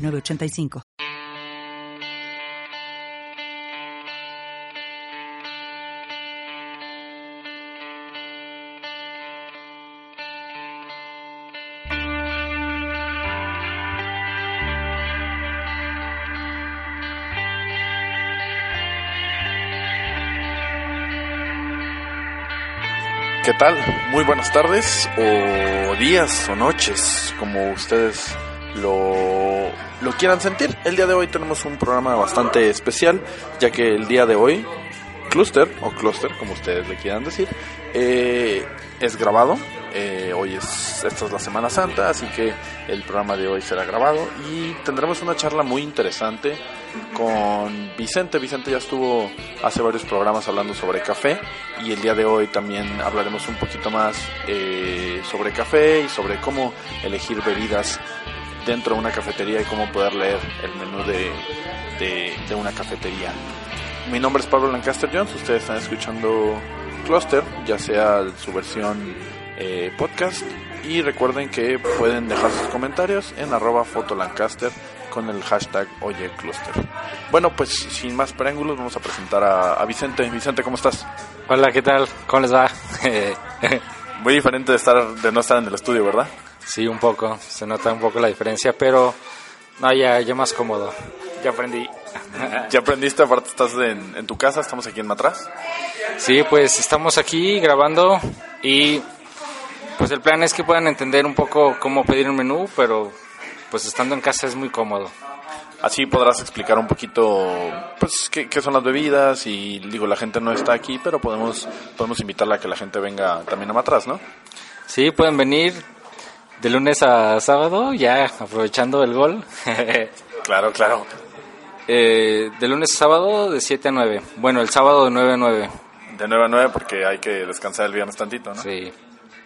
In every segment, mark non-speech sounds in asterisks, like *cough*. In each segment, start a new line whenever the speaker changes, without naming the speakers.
906985.
¿Qué tal? Muy buenas tardes o días o noches, como ustedes lo, lo quieran sentir. El día de hoy tenemos un programa bastante especial, ya que el día de hoy, Cluster, o Cluster, como ustedes le quieran decir, eh, es grabado. Eh, hoy es, esta es la Semana Santa, así que el programa de hoy será grabado y tendremos una charla muy interesante con Vicente. Vicente ya estuvo hace varios programas hablando sobre café y el día de hoy también hablaremos un poquito más eh, sobre café y sobre cómo elegir bebidas dentro de una cafetería y cómo poder leer el menú de, de, de una cafetería. Mi nombre es Pablo Lancaster Jones, ustedes están escuchando Cluster, ya sea su versión eh, podcast y recuerden que pueden dejar sus comentarios en arroba fotolancaster con el hashtag Oye Cluster. Bueno, pues sin más preámbulos vamos a presentar a, a Vicente. Vicente, ¿cómo estás?
Hola, ¿qué tal? ¿Cómo les va? *laughs*
Muy diferente de estar de no estar en el estudio, ¿verdad?
Sí, un poco, se nota un poco la diferencia, pero no, ya, ya más cómodo. Ya aprendí. *laughs*
¿Ya aprendiste? Aparte estás en, en tu casa, estamos aquí en Matraz.
Sí, pues estamos aquí grabando y pues el plan es que puedan entender un poco cómo pedir un menú, pero pues estando en casa es muy cómodo.
Así podrás explicar un poquito, pues, qué, qué, son las bebidas y, digo, la gente no está aquí, pero podemos, podemos invitarla a que la gente venga también a Matraz, ¿no?
Sí, pueden venir de lunes a sábado, ya aprovechando el gol. *laughs*
claro, claro.
Eh, de lunes a sábado de 7 a 9. Bueno, el sábado de 9 a 9.
De 9 a 9 porque hay que descansar el viernes tantito, ¿no?
Sí.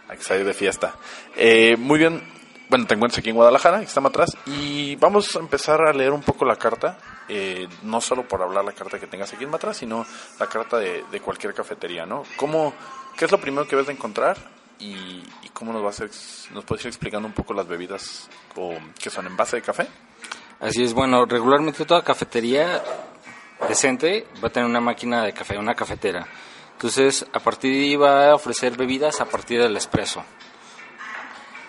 Hay que salir de fiesta. Eh, muy bien, bueno, te encuentras aquí en Guadalajara, que estamos atrás, y vamos a empezar a leer un poco la carta, eh, no solo por hablar la carta que tengas aquí en Matraz, sino la carta de, de, cualquier cafetería, ¿no? ¿Cómo, ¿Qué es lo primero que ves de encontrar y, y cómo nos vas a, nos puedes ir explicando un poco las bebidas o, que son en base de café?
Así es, bueno, regularmente toda cafetería decente va a tener una máquina de café, una cafetera. Entonces, a partir de ahí va a ofrecer bebidas a partir del espresso.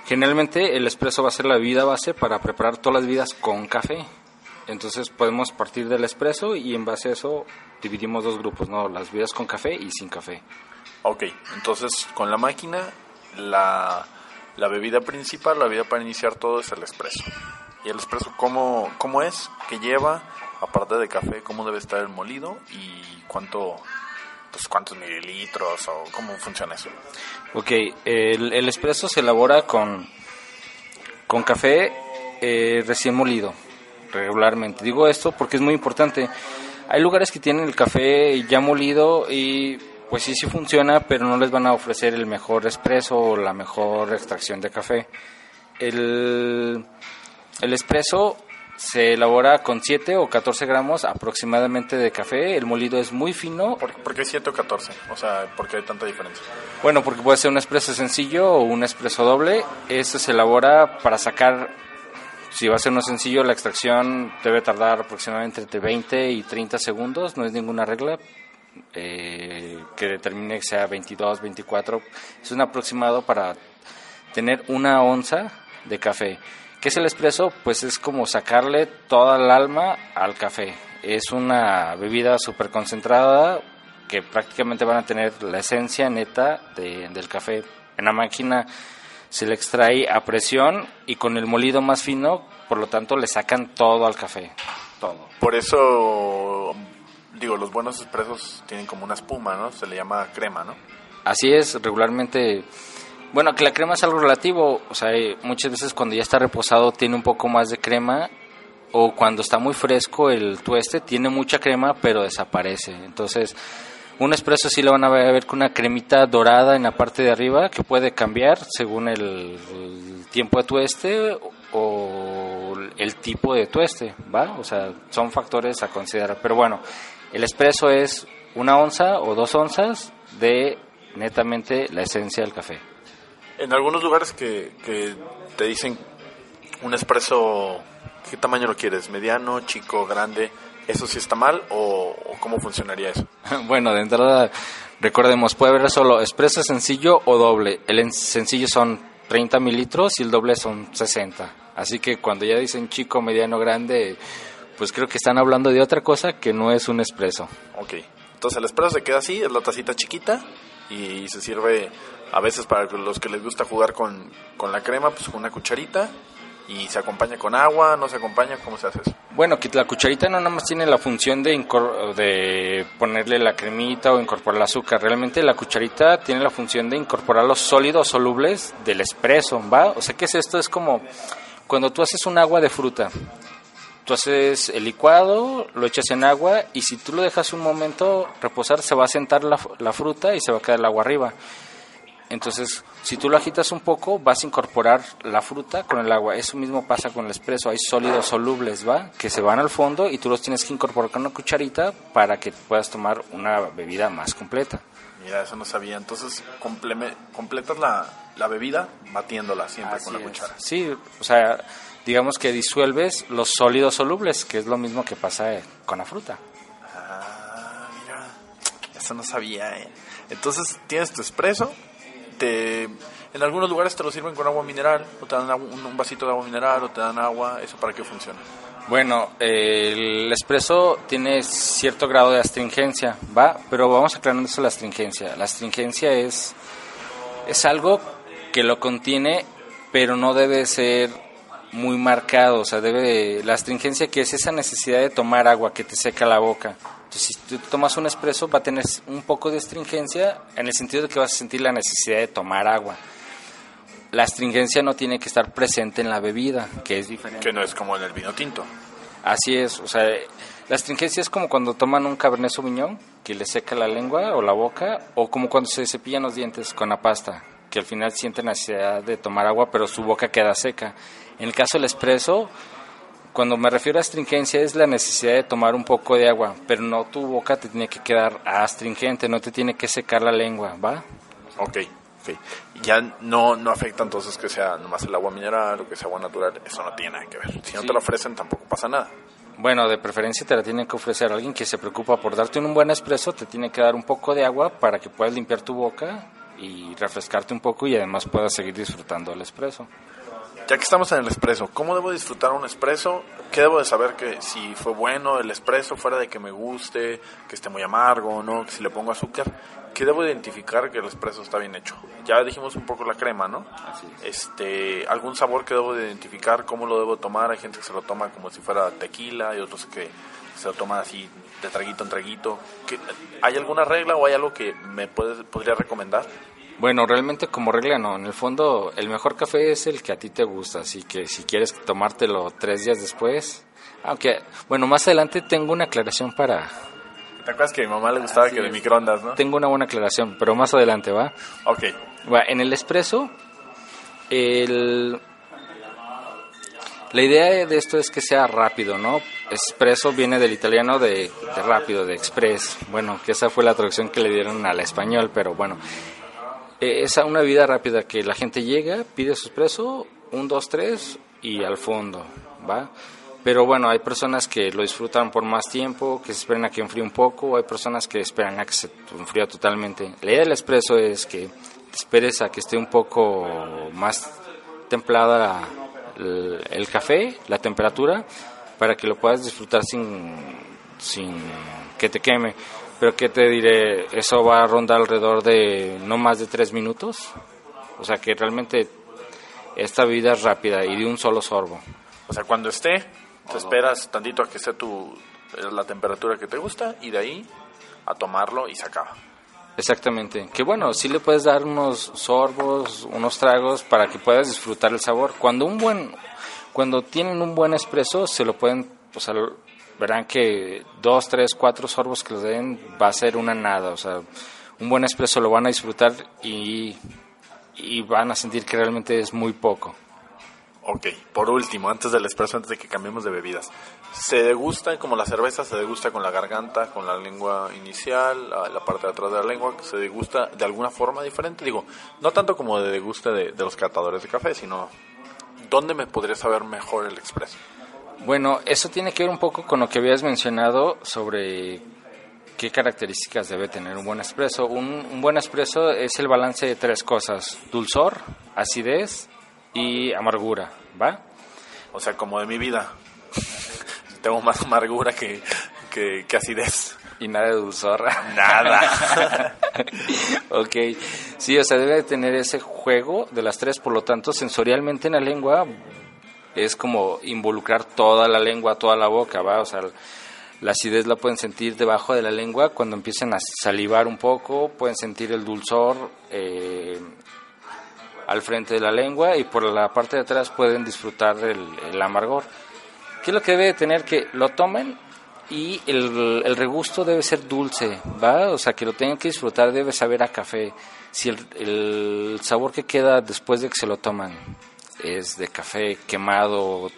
Generalmente el espresso va a ser la bebida base para preparar todas las bebidas con café. Entonces podemos partir del espresso y en base a eso dividimos dos grupos, ¿no? Las bebidas con café y sin café.
Ok, entonces con la máquina la, la bebida principal, la bebida para iniciar todo es el espresso. ¿Y el espresso cómo, cómo es? ¿Qué lleva? Aparte de café, ¿cómo debe estar el molido? ¿Y cuánto, pues, cuántos mililitros o cómo funciona eso?
Ok, el, el espresso se elabora con, con café eh, recién molido, regularmente. Digo esto porque es muy importante. Hay lugares que tienen el café ya molido y pues sí, sí funciona, pero no les van a ofrecer el mejor espresso o la mejor extracción de café. El, el espresso se elabora con 7 o 14 gramos aproximadamente de café. El molido es muy fino.
¿Por, ¿por qué 7 o 14? O sea, ¿por qué hay tanta diferencia?
Bueno, porque puede ser un espresso sencillo o un espresso doble. Este se elabora para sacar, si va a ser uno sencillo, la extracción debe tardar aproximadamente entre 20 y 30 segundos. No es ninguna regla eh, que determine que sea 22, 24. Es un aproximado para tener una onza de café. ¿Qué es el espresso? Pues es como sacarle toda el alma al café. Es una bebida súper concentrada que prácticamente van a tener la esencia neta de, del café. En la máquina se le extrae a presión y con el molido más fino, por lo tanto, le sacan todo al café. Todo.
Por eso, digo, los buenos expresos tienen como una espuma, ¿no? Se le llama crema, ¿no?
Así es, regularmente bueno, que la crema es algo relativo, o sea, muchas veces cuando ya está reposado tiene un poco más de crema o cuando está muy fresco el tueste tiene mucha crema pero desaparece. Entonces, un espresso sí lo van a ver con una cremita dorada en la parte de arriba que puede cambiar según el, el tiempo de tueste o el tipo de tueste, ¿va? O sea, son factores a considerar. Pero bueno, el espresso es una onza o dos onzas de netamente la esencia del café.
En algunos lugares que, que te dicen un espresso, ¿qué tamaño lo quieres? ¿Mediano, chico, grande? ¿Eso sí está mal o, o cómo funcionaría eso? *laughs*
bueno, de entrada, recordemos, puede haber solo espresso sencillo o doble. El en- sencillo son 30 mililitros y el doble son 60. Así que cuando ya dicen chico, mediano, grande, pues creo que están hablando de otra cosa que no es un espresso.
Ok. Entonces el espresso se queda así, es la tacita chiquita y se sirve a veces para los que les gusta jugar con, con la crema, pues con una cucharita y se acompaña con agua, no se acompaña, ¿cómo se hace eso?
Bueno, que la cucharita no nada más tiene la función de, de ponerle la cremita o incorporar el azúcar. Realmente la cucharita tiene la función de incorporar los sólidos solubles del espresso, ¿va? O sea, ¿qué es esto? Es como cuando tú haces un agua de fruta. Tú haces el licuado, lo echas en agua y si tú lo dejas un momento reposar, se va a sentar la, la fruta y se va a quedar el agua arriba. Entonces, si tú lo agitas un poco, vas a incorporar la fruta con el agua. Eso mismo pasa con el espresso. Hay sólidos solubles, ¿va? Que se van al fondo y tú los tienes que incorporar con una cucharita para que puedas tomar una bebida más completa.
Mira, eso no sabía. Entonces completas la, la bebida batiéndola siempre con la
es.
cuchara.
Sí, o sea, digamos que disuelves los sólidos solubles, que es lo mismo que pasa eh, con la fruta.
Ah, mira, eso no sabía, ¿eh? Entonces tienes tu espresso, te, en algunos lugares te lo sirven con agua mineral, o te dan un, vasito de agua mineral, o te dan agua, ¿eso para qué funciona?
Bueno, el espresso tiene cierto grado de astringencia, ¿va? Pero vamos aclarando eso la astringencia. La astringencia es, es algo que lo contiene, pero no debe ser muy marcado. O sea, debe, la astringencia que es esa necesidad de tomar agua que te seca la boca. Entonces, si tú tomas un espresso, va a tener un poco de astringencia en el sentido de que vas a sentir la necesidad de tomar agua. La astringencia no tiene que estar presente en la bebida, que es diferente.
Que no es como en el vino tinto.
Así es, o sea, la astringencia es como cuando toman un cabernet sauvignon que le seca la lengua o la boca, o como cuando se cepillan los dientes con la pasta, que al final sienten necesidad de tomar agua, pero su boca queda seca. En el caso del espresso, cuando me refiero a astringencia es la necesidad de tomar un poco de agua, pero no tu boca te tiene que quedar astringente, no te tiene que secar la lengua, ¿va?
Ok, ok. Ya no, no afecta entonces que sea nomás el agua mineral o que sea agua natural, eso no tiene nada que ver. Si no
Sí.
te lo ofrecen tampoco pasa nada.
Bueno, de preferencia te la tiene que ofrecer alguien que se preocupa por darte un buen espresso, te tiene que dar un poco de agua para que puedas limpiar tu boca y refrescarte un poco y además puedas seguir disfrutando el espresso.
Ya que estamos en el espresso, ¿cómo debo disfrutar un espresso? ¿Qué debo de saber que si fue bueno el espresso, fuera de que me guste, que esté muy amargo o no, que si le pongo azúcar? ¿Qué debo identificar que el espresso está bien hecho? Ya dijimos un poco la crema, ¿no?
Así
Este, algún sabor que debo de identificar, cómo lo debo tomar. Hay gente que se lo toma como si fuera tequila y otros que se lo toman así de traguito en traguito. ¿Qué- ¿Hay alguna regla o hay algo que me puede, podría recomendar?
Bueno, realmente como regla no, en el fondo el mejor café es el que a ti te gusta, así que si quieres tomártelo tres días después, aunque, bueno, más adelante tengo una aclaración para,
¿Te acuerdas que a mi mamá le gustaba
Así
que de microondas, no?
tengo una buena aclaración, pero más adelante, ¿va?
Ok.
Va, en el espresso, el... la idea de esto es que sea rápido, ¿no? Espresso viene del italiano de, rápido, de express. Bueno, que esa fue la traducción que le dieron al español, pero bueno. Es una vida rápida que la gente llega, pide su espresso, un, dos, tres y al fondo, ¿va? Pero bueno, hay personas que lo disfrutan por más tiempo, que esperan a que enfríe un poco, hay personas que esperan a que se enfríe totalmente. La idea del espresso es que te esperes a que esté un poco más templada el, café, la temperatura, para que lo puedas disfrutar sin, sin que te queme. Pero que te diré, eso va a rondar alrededor de no más de tres minutos. O sea que realmente esta bebida es rápida y de un solo sorbo.
O sea, cuando esté, te esperas tantito a que esté tu, la temperatura que te gusta y de ahí a tomarlo y se acaba.
Exactamente. Que bueno, sí le puedes dar unos sorbos, unos tragos para que puedas disfrutar el sabor. Cuando un buen Cuando tienen un buen espresso, se lo pueden, o sea, verán que dos, tres, cuatro sorbos que les den va a ser una nada, o sea, un buen espresso lo van a disfrutar y, y van a sentir que realmente es muy poco.
Ok, por último, antes del espresso, antes de que cambiemos de bebidas, ¿se degusta como la cerveza? ¿Se degusta con la garganta, con la lengua inicial, la, la parte de atrás de la lengua? ¿Se degusta de alguna forma diferente? Digo, no tanto como de deguste de, de los catadores de café, sino ¿dónde me podría saber mejor el expreso?
Bueno, eso tiene que ver un poco con lo que habías mencionado sobre qué características debe tener un buen espresso. Un, un buen espresso es el balance de tres cosas, dulzor, acidez y amargura, ¿va?
O sea, como de mi vida. Tengo más amargura que, que, que acidez.
Y nada de dulzor.
Nada. *laughs*
ok, sí, o sea, debe tener ese juego de las tres, por lo tanto, sensorialmente en la lengua es como involucrar toda la lengua, toda la boca, ¿va? O sea, la acidez la pueden sentir debajo de la lengua cuando empiecen a salivar un poco, pueden sentir el dulzor eh, al frente de la lengua y por la parte de atrás pueden disfrutar el, el amargor. ¿Qué es lo que debe tener? Que lo tomen y el, el, regusto debe ser dulce, ¿va? O sea, que lo tengan que disfrutar, debe saber a café. Si el, el sabor que queda después de que se lo toman es de café quemado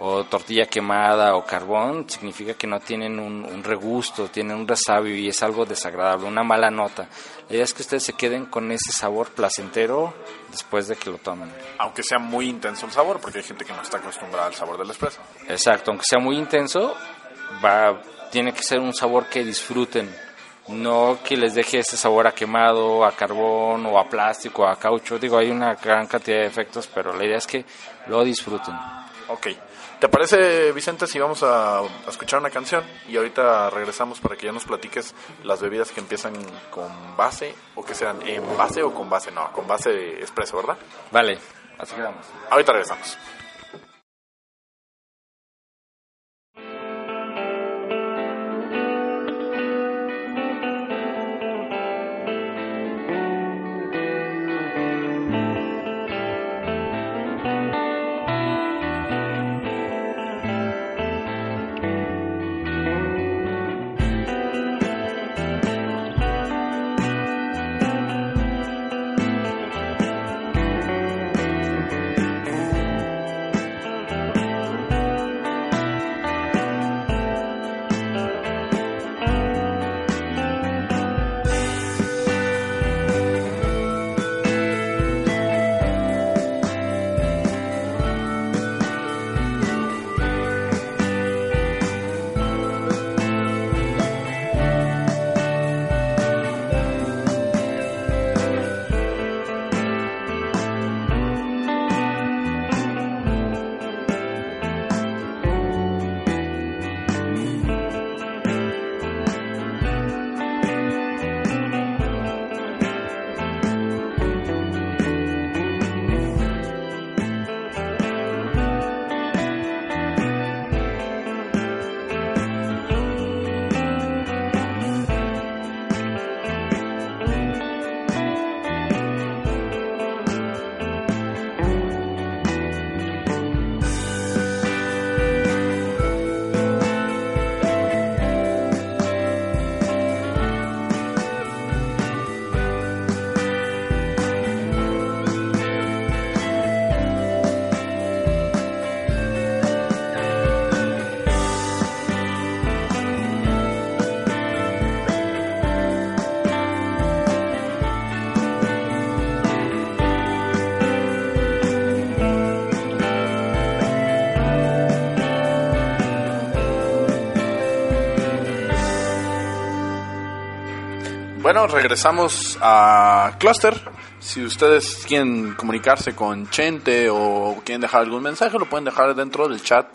o tortilla quemada o carbón, significa que no tienen un, un, regusto, tienen un resabio y es algo desagradable, una mala nota. La idea es que ustedes se queden con ese sabor placentero después de que lo tomen.
Aunque sea muy intenso el sabor, porque hay gente que no está acostumbrada al sabor del espresso.
Exacto, aunque sea muy intenso, va, tiene que ser un sabor que disfruten, no que les deje ese sabor a quemado, a carbón o a plástico, a caucho. Digo, hay una gran cantidad de efectos, pero la idea es que lo disfruten.
Ok. ¿Te parece, Vicente, si vamos a, a, escuchar una canción y ahorita regresamos para que ya nos platiques las bebidas que empiezan con base o que sean en base o con base? No, con base expreso, ¿verdad?
Vale, así quedamos.
Ahorita regresamos. Bueno, regresamos a Cluster. Si ustedes quieren comunicarse con Chente o quieren dejar algún mensaje, lo pueden dejar dentro del chat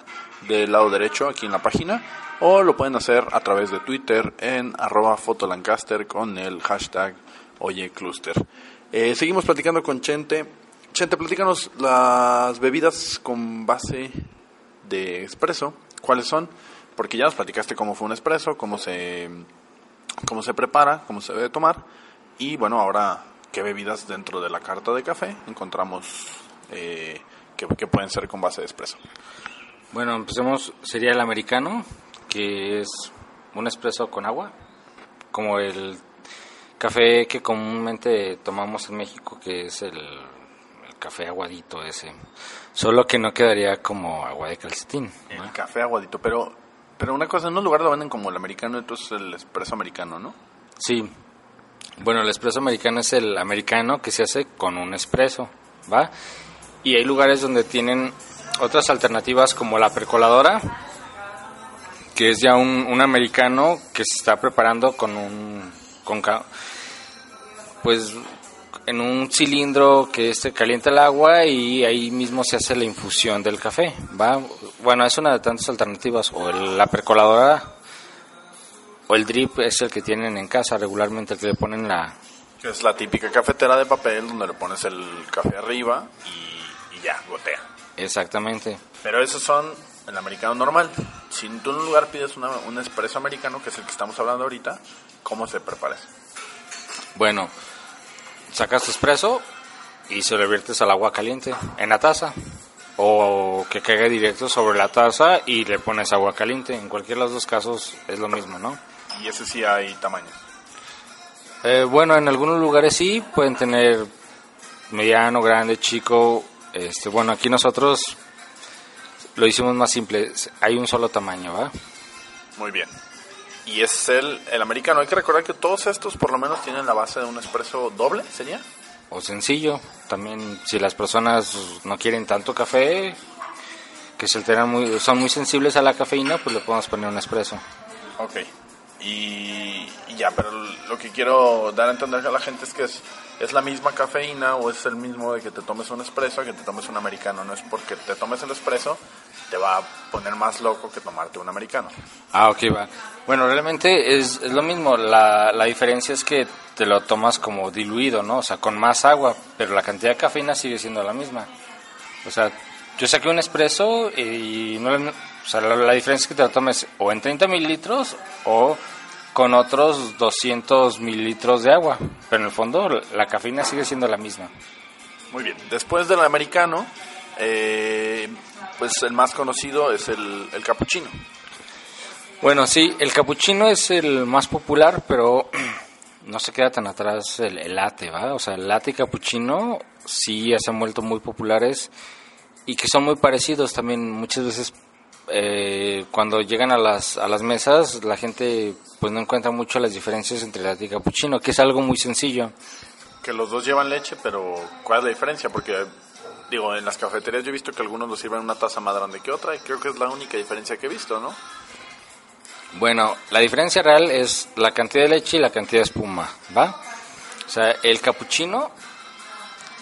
del lado derecho aquí en la página o lo pueden hacer a través de Twitter en arroba fotolancaster con el hashtag OyeCluster. Eh, seguimos platicando con Chente. Chente, platícanos las bebidas con base de espresso. ¿Cuáles son? Porque ya nos platicaste cómo fue un espresso, cómo se cómo se prepara, cómo se debe tomar y bueno, ahora qué bebidas dentro de la carta de café encontramos eh, que, que pueden ser con base de espresso.
Bueno, empecemos, sería el americano, que es un espresso con agua, como el café que comúnmente tomamos en México, que es el, el café aguadito ese. Solo que no quedaría como agua de calcetín. ¿no?
El café aguadito, pero pero una cosa, en un lugar lo venden como el americano, entonces el espresso americano, ¿no?
Sí. Bueno, el espresso americano es el americano que se hace con un espresso, ¿va? Y hay lugares donde tienen otras alternativas como la percoladora, que es ya un, americano que se está preparando con un... Con, pues en un cilindro que este calienta el agua y ahí mismo se hace la infusión del café, ¿va? Bueno, es una de tantas alternativas, o el- la percoladora o el drip es el que tienen en casa regularmente, el que le ponen la...
Que es la típica cafetera de papel donde le pones el café arriba y, y ya, gotea.
Exactamente.
Pero esos son el americano normal. Si tú en un lugar pides una- un espresso americano, que es el que estamos hablando ahorita, ¿cómo se prepara?
Bueno, sacas tu espresso y se lo viertes al agua caliente en la taza. O que caiga directo sobre la taza y le pones agua caliente. En cualquiera de los dos casos es lo mismo, ¿no?
Y ese sí hay tamaño.
Eh, bueno, en algunos lugares sí pueden tener mediano, grande, chico. Este, bueno, aquí nosotros lo hicimos más simple. Hay un solo tamaño, ¿va?
Muy bien. Y es el, el americano. Hay que recordar que todos estos por lo menos tienen la base de un espresso doble, ¿sería?
O sencillo. También si las personas no quieren tanto café, que se alteran muy, son muy sensibles a la cafeína, pues le podemos poner un espresso.
Ok. Y, y ya, pero lo que quiero dar a entender a la gente es que es, es la misma cafeína o es el mismo de que te tomes un espresso que te tomes un americano. No es porque te tomes el espresso te va a poner más loco que tomarte un americano.
Ah, ok, va. Bueno, realmente es, es lo mismo. La, la diferencia es que te lo tomas como diluido, ¿no? O sea, con más agua, pero la cantidad de cafeína sigue siendo la misma. O sea, yo saqué un espresso y no, o sea, la, la diferencia es que te lo tomes o en 30 mililitros o con otros 200 mililitros de agua. Pero en el fondo la cafeína sigue siendo la misma.
Muy bien. Después del americano, eh, pues el más conocido es el, el cappuccino.
Bueno, sí, el capuchino es el más popular, pero *clears throat* no se queda tan atrás el, el latte, ¿va? O sea, el latte y capuchino sí ya se han vuelto muy populares y que son muy parecidos también. Muchas veces eh, cuando llegan a las, a las mesas la gente pues no encuentra mucho las diferencias entre latte y capuchino, que es algo muy sencillo.
Que los dos llevan leche, pero ¿cuál es la diferencia? Porque, digo, en las cafeterías yo he visto que algunos lo sirven en una taza más grande que otra y creo que es la única diferencia que he visto, ¿no?
Bueno, la diferencia real es la cantidad de leche y la cantidad de espuma, ¿va? O sea, el capuchino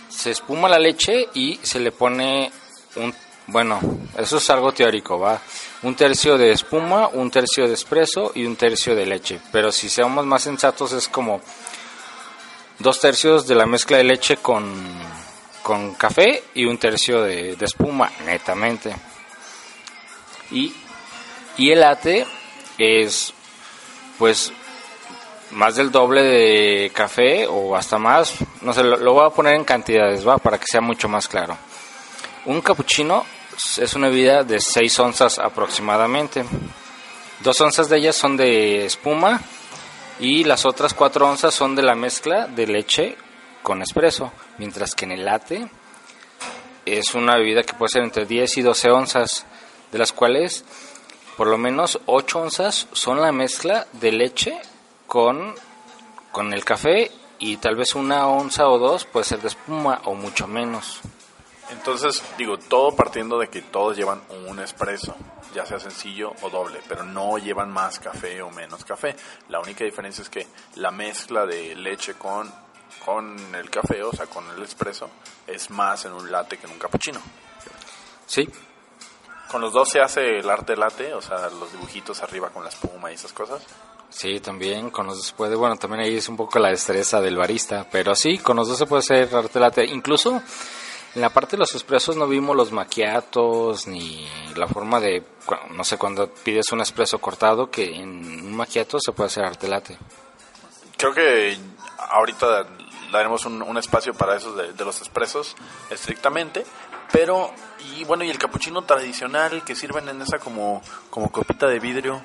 se espuma la leche y se le pone un, bueno, eso es algo teórico, ¿va? Un tercio de espuma, un tercio de espresso y un tercio de leche. Pero si seamos más sensatos es como dos tercios de la mezcla de leche con, con café y un tercio de, espuma, netamente. Y, y el latte es pues más del doble de café o hasta más, no sé, lo, lo voy a poner en cantidades, va, para que sea mucho más claro. Un cappuccino es una bebida de 6 onzas aproximadamente. Dos onzas de ellas son de espuma y las otras 4 onzas son de la mezcla de leche con espresso, mientras que en el latte es una bebida que puede ser entre 10 y 12 onzas, de las cuales por lo menos 8 onzas son la mezcla de leche con, con el café y tal vez una onza o dos puede ser de espuma o mucho menos.
Entonces, digo, todo partiendo de que todos llevan un espresso, ya sea sencillo o doble, pero no llevan más café o menos café. La única diferencia es que la mezcla de leche con, con el café, o sea, con el espresso, es más en un latte que en un cappuccino.
Sí,
Con los dos se hace el arte latte, o sea, los dibujitos arriba con la espuma y esas cosas.
sí, también con los dos se puede, bueno, también ahí es un poco la destreza del barista, pero sí, con los dos se puede hacer arte latte. Incluso en la parte de los expresos no vimos los maquiatos ni la forma de, no sé, cuando pides un espresso cortado, que en un maquiato se puede hacer arte latte.
Creo que ahorita daremos un, un espacio para esos de, los expresos estrictamente, Pero, y bueno, y el capuchino tradicional que sirven en esa como, como copita de vidrio,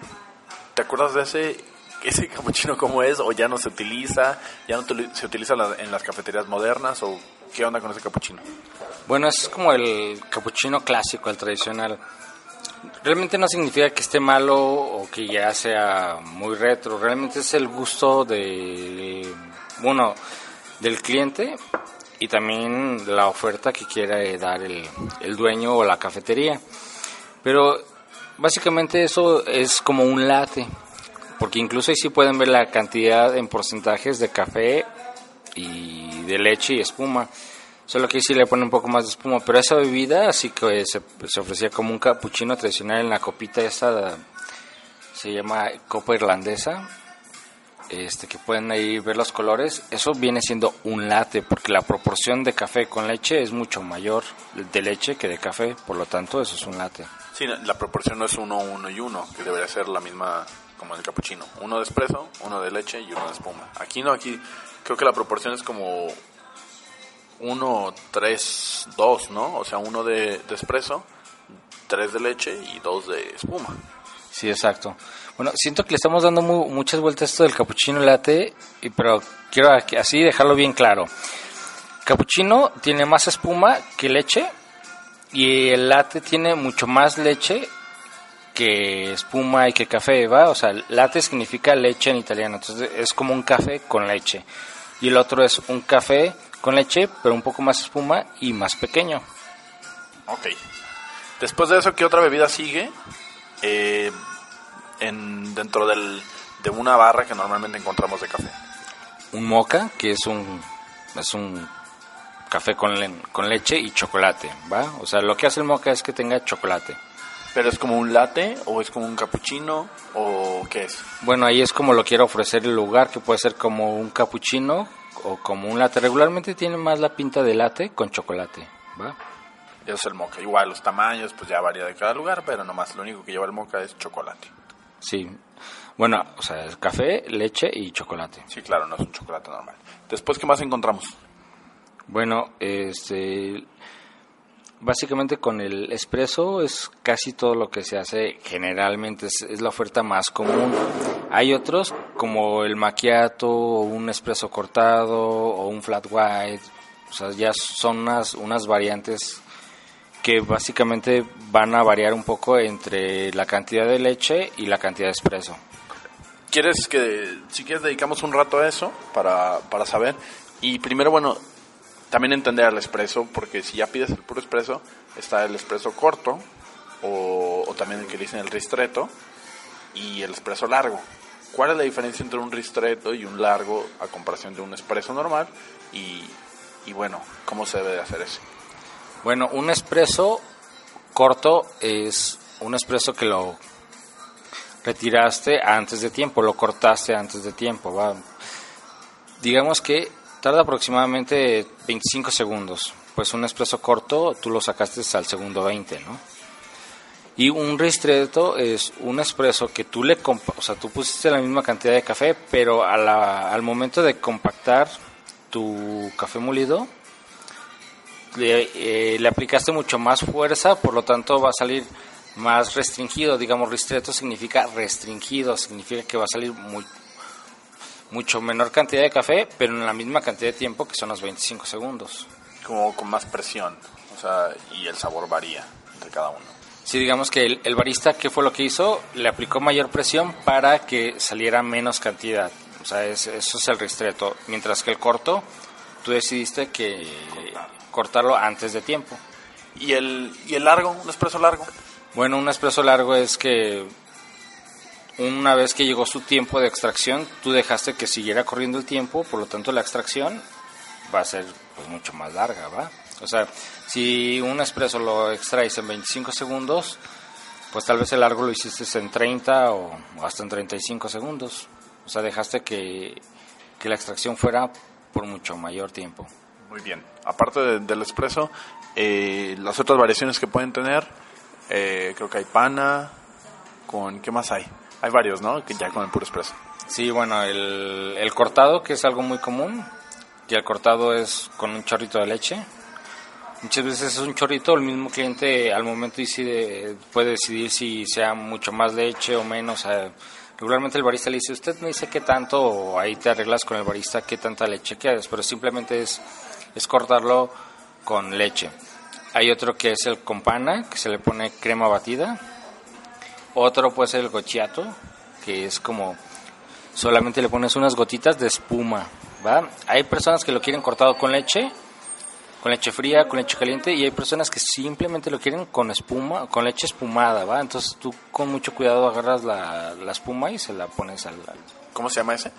¿te acuerdas de ese, ese capuchino cómo es? ¿O ya no se utiliza? ¿Ya no se utiliza en las cafeterías modernas? ¿O qué onda con ese capuchino?
Bueno, es como el capuchino clásico, el tradicional. Realmente no significa que esté malo o que ya sea muy retro, realmente es el gusto de, bueno, del cliente y también la oferta que quiere dar el, el dueño o la cafetería. Pero básicamente eso es como un latte, porque incluso ahí sí pueden ver la cantidad en porcentajes de café y de leche y espuma. Solo que sí le pone un poco más de espuma, pero esa bebida así que se, se ofrecía como un cappuccino tradicional en la copita esta, se llama copa irlandesa, este que pueden ahí ver los colores, eso viene siendo un latte porque la proporción de café con leche es mucho mayor de leche que de café, por lo tanto eso es un latte.
Sí, la proporción no es uno, uno y uno, que debería ser la misma como en el cappuccino, uno de espresso, uno de leche y uno de espuma. Aquí no, aquí creo que la proporción es como 1, 3, 2, ¿no? O sea, uno de, de espresso, tres de leche y dos de espuma.
Sí, exacto. Bueno, siento que le estamos dando muchas vueltas a esto del cappuccino latte, pero quiero así dejarlo bien claro. Cappuccino tiene más espuma que leche y el latte tiene mucho más leche que espuma y que café, ¿va? O sea, latte significa leche en italiano, entonces es como un café con leche. Y el otro es un café con leche, pero un poco más espuma y más pequeño.
Ok. Después de eso, ¿qué otra bebida sigue? Eh, en, dentro del, de una barra que normalmente encontramos de café.
Un moca, que es un, es un café con, con leche y chocolate, ¿va? O sea, lo que hace el moca es que tenga chocolate.
¿Pero es como un latte o es como un cappuccino o qué es?
Bueno, ahí es como lo quiero ofrecer el lugar, que puede ser como un cappuccino o como un latte. Regularmente tiene más la pinta de latte con chocolate, ¿va?
Eso es el moca. Igual los tamaños, pues ya varía de cada lugar, pero nomás lo único que lleva el moca es chocolate.
Sí. Bueno, o sea, es café, leche y chocolate.
Sí, claro, no es un chocolate normal. Después, ¿qué más encontramos?
Bueno, este básicamente con el espresso es casi todo lo que se hace generalmente es, la oferta más común hay otros como el macchiato o un espresso cortado o un flat white o sea ya son unas unas variantes que básicamente van a variar un poco entre la cantidad de leche y la cantidad de espresso
quieres que si quieres dedicamos un rato a eso para para saber y primero bueno también entender el expreso, porque si ya pides el puro expreso, está el expreso corto, o, también el que dicen el ristretto, y el expreso largo. ¿Cuál es la diferencia entre un ristretto y un largo a comparación de un expreso normal? Y, y bueno, ¿cómo se debe de hacer eso?
Bueno, un expreso corto es un expreso que lo retiraste antes de tiempo, lo cortaste antes de tiempo. ¿va? Digamos que Tarda aproximadamente 25 segundos. Pues un espresso corto tú lo sacaste al segundo 20, ¿no? Y un ristretto es un espresso que tú le o sea, tú pusiste la misma cantidad de café, pero al momento de compactar tu café molido, le, eh, le, aplicaste mucho más fuerza, por lo tanto va a salir más restringido. Digamos, ristretto significa restringido, significa que va a salir muy, mucho menor cantidad de café, pero en la misma cantidad de tiempo que son los 25 segundos.
Como con más presión, o sea, y el sabor varía entre cada uno.
Sí, digamos que el, barista, ¿qué fue lo que hizo? Le aplicó mayor presión para que saliera menos cantidad. O sea, eso es el ristretto. Mientras que el corto, tú decidiste que cortarlo antes de tiempo.
¿Y el, ¿Y el largo? ¿Un espresso largo?
Bueno, un espresso largo es que una vez que llegó su tiempo de extracción, tú dejaste que siguiera corriendo el tiempo, por lo tanto la extracción va a ser pues, mucho más larga, ¿va? O sea, si un expreso lo extraes en 25 segundos, pues tal vez el largo lo hiciste en 30 o hasta en 35 segundos. O sea, dejaste que, la extracción fuera por mucho mayor tiempo.
Muy bien. Aparte del expreso, eh, las otras variaciones que pueden tener, eh, creo que hay pana, con ¿qué más hay? Hay varios, ¿no? Que ya con el puro expreso.
Sí, bueno, el, cortado, que es algo muy común, y el cortado es con un chorrito de leche. Muchas veces es un chorrito, el mismo cliente al momento decide, puede decidir si sea mucho más leche o menos. regularmente el barista le dice, usted me dice qué tanto, o ahí te arreglas con el barista qué tanta leche quieres, pero simplemente es, es cortarlo con leche. Hay otro que es el compana, que se le pone crema batida. Otro puede ser el gochiato, que es como solamente le pones unas gotitas de espuma, ¿va? Hay personas que lo quieren cortado con leche con leche fría, con leche caliente y hay personas que simplemente lo quieren con espuma, con leche espumada, ¿va? Entonces tú con mucho cuidado agarras la, espuma y se la pones al...
¿Cómo se llama ese?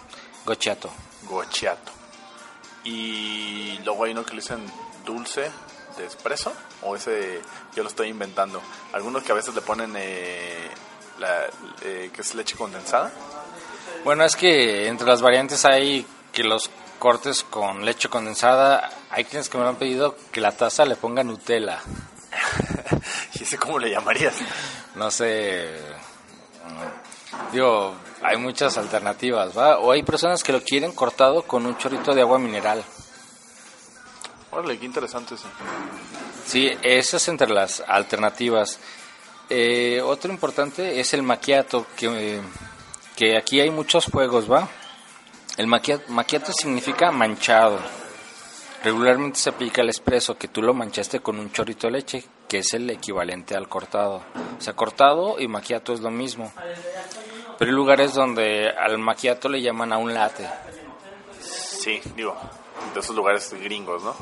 Gochiato.
Gochiato. Y luego hay uno que le dicen dulce de espresso o ese yo lo estoy inventando. Algunos que a veces le ponen eh, la, eh, que es leche condensada.
Bueno, es que entre las variantes hay que los cortes con leche condensada. Hay quienes que me han pedido que la taza le ponga Nutella. *laughs*
¿Y ese cómo le llamarías?
No sé. Digo, hay muchas alternativas, ¿va? O hay personas que lo quieren cortado con un chorrito de agua mineral.
Órale, qué interesante eso.
Sí, esas entre las alternativas. Eh, otro importante es el maquiato, que, que aquí hay muchos juegos, ¿va? El macchiato significa manchado. Regularmente se aplica el espresso, que tú lo manchaste con un chorrito de leche, que es el equivalente al cortado. O sea, cortado y macchiato es lo mismo. Pero hay lugares donde al macchiato le llaman a un latte.
Sí, digo, de esos lugares gringos, ¿no?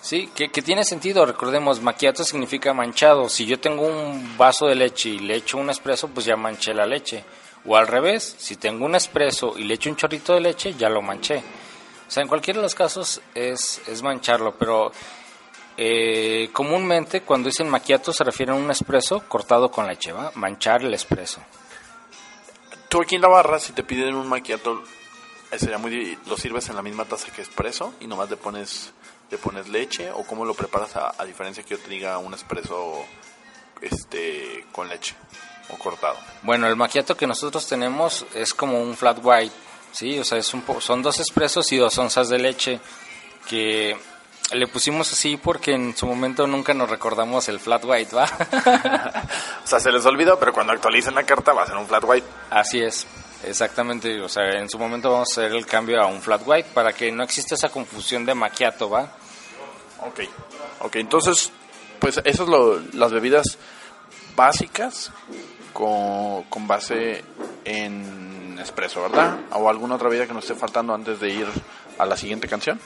Sí, que, que, tiene sentido. Recordemos, macchiato significa manchado. Si yo tengo un vaso de leche y le echo un espresso, pues ya manché la leche. O al revés, si tengo un espresso y le echo un chorrito de leche, ya lo manché. O sea, en cualquiera de los casos es, es mancharlo, pero eh, comúnmente cuando dicen macchiato se refiere a un espresso cortado con leche, ¿va? Manchar el espresso.
Tú aquí en la barra, si te piden un macchiato, eh, sería muy lo sirves en la misma taza que espresso y nomás le pones le pones leche o cómo lo preparas a, diferencia que yo te diga un espresso este con leche o cortado.
Bueno, el macchiato que nosotros tenemos es como un flat white, sí, o sea, es un son dos espresos y dos onzas de leche que le pusimos así porque en su momento nunca nos recordamos el flat white, ¿va? *laughs*
o sea, se les olvidó, pero cuando actualicen la carta va a ser un flat white.
Así es, exactamente. O sea, en su momento vamos a hacer el cambio a un flat white para que no exista esa confusión de macchiato, ¿va?
Ok, ok, entonces, pues esas lo, las bebidas básicas con, con base en espresso, ¿verdad? ¿O alguna otra bebida que nos esté faltando antes de ir a la siguiente canción?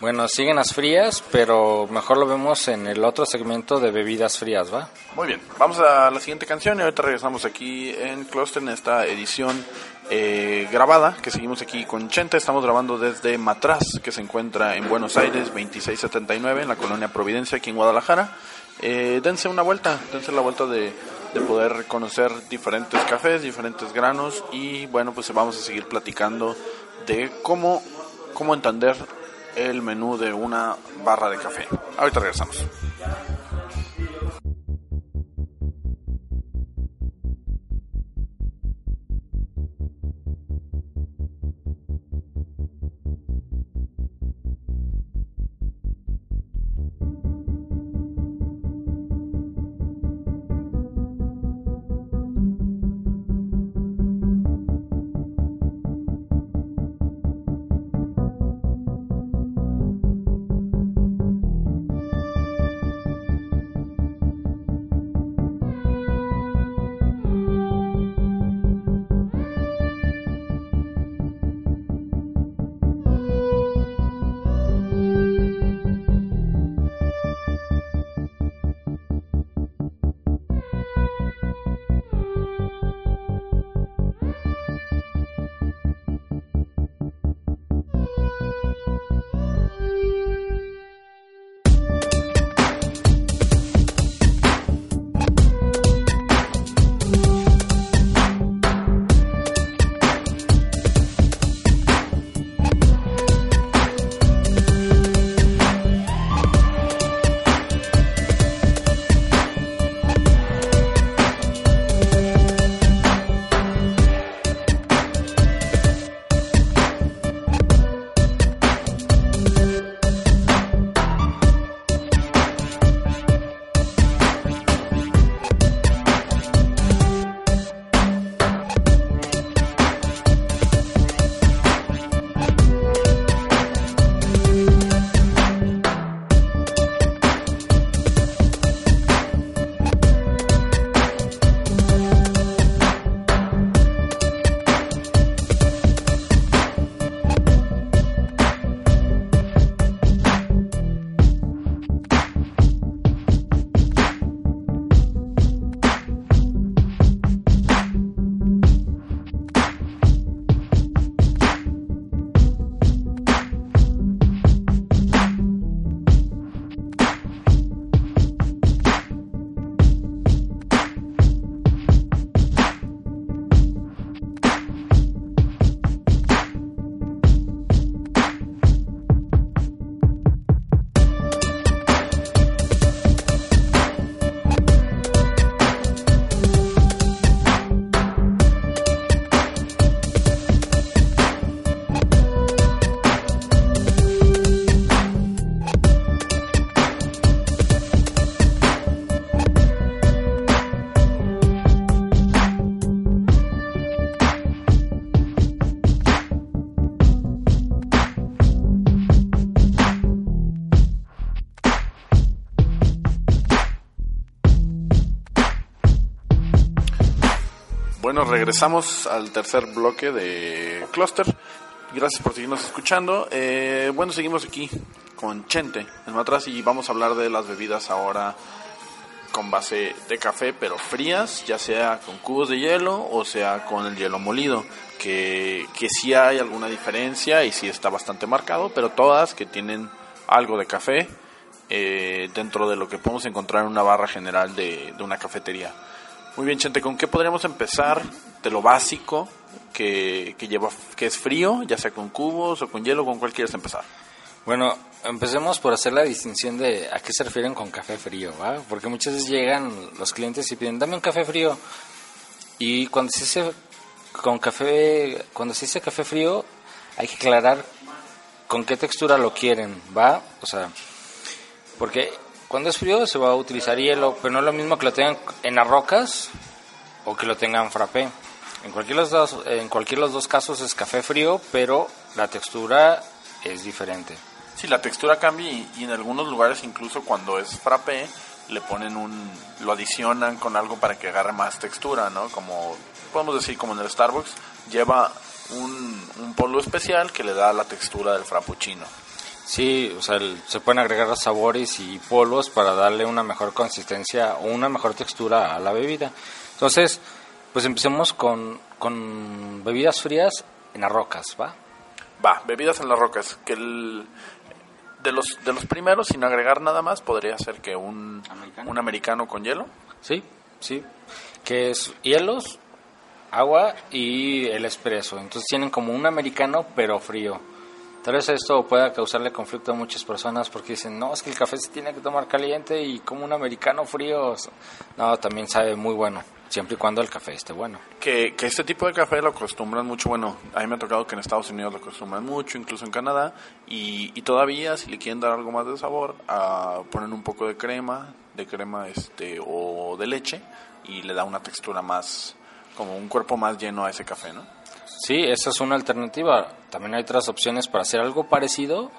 Bueno, siguen las frías, pero mejor lo vemos en el otro segmento de bebidas frías, ¿va?
Muy bien, vamos a la siguiente canción y ahorita regresamos aquí en Cluster en esta edición eh, grabada, que seguimos aquí con Chente. Estamos grabando desde Matraz, que se encuentra en Buenos Aires, 2679, en la colonia Providencia, aquí en Guadalajara. Eh, dense una vuelta, dense la vuelta de de poder conocer diferentes cafés, diferentes granos y bueno, pues vamos a seguir platicando de cómo, cómo entender el menú de una barra de café. Ahorita regresamos. Regresamos al tercer bloque de Cluster. Gracias por seguirnos escuchando. Eh, bueno, seguimos aquí con Chente en Matraz y vamos a hablar de las bebidas ahora con base de café, pero frías, ya sea con cubos de hielo o sea con el hielo molido, que, que sí hay alguna diferencia y sí está bastante marcado, pero todas que tienen algo de café eh, dentro de lo que podemos encontrar en una barra general de, de una cafetería. Muy bien, Chente, ¿con qué podríamos empezar de lo básico que, que, lleva, que es frío, ya sea con cubos o con hielo, con cuál quieres empezar?
Bueno, empecemos por hacer la distinción de a qué se refieren con café frío, ¿va? Porque muchas veces llegan los clientes y piden, dame un café frío. Y cuando se dice con café, cuando se dice café frío, hay que aclarar con qué textura lo quieren, ¿va? O sea, porque cuando es frío se va a utilizar hielo, pero no es lo mismo que lo tengan en las rocas o que lo tengan frappé. En cualquier, los dos, en cualquier los dos casos es café frío, pero la textura es diferente.
Sí, la textura cambia y, y en algunos lugares incluso cuando es frappé le ponen un, lo adicionan con algo para que agarre más textura, ¿no? Como podemos decir como en el Starbucks lleva un, un polvo especial que le da la textura del frappuccino.
Sí, o sea, el- se pueden agregar sabores y polvos para darle una mejor consistencia o una mejor textura a la bebida. Entonces, pues empecemos con, con bebidas frías en las rocas, ¿va?
Va, bebidas en las rocas, que el, de los de los primeros sin agregar nada más podría ser que un
Americano.
un americano con hielo.
Sí, sí. Que es hielos, agua y el espresso. Entonces tienen como un americano pero frío. Tal vez esto pueda causarle conflicto a muchas personas porque dicen, no, es que el café se tiene que tomar caliente y como un americano frío. No, también sabe muy bueno, siempre y cuando el café esté bueno.
Que, que este tipo de café lo acostumbran mucho, bueno, a mí me ha tocado que en Estados Unidos lo acostumbran mucho, incluso en Canadá, y, y todavía si le quieren dar algo más de sabor, ah, ponen un poco de crema, de crema este o de leche, y le da una textura más, como un cuerpo más lleno a ese café, ¿no?
Sí, esa es una alternativa. También hay otras opciones para hacer algo parecido,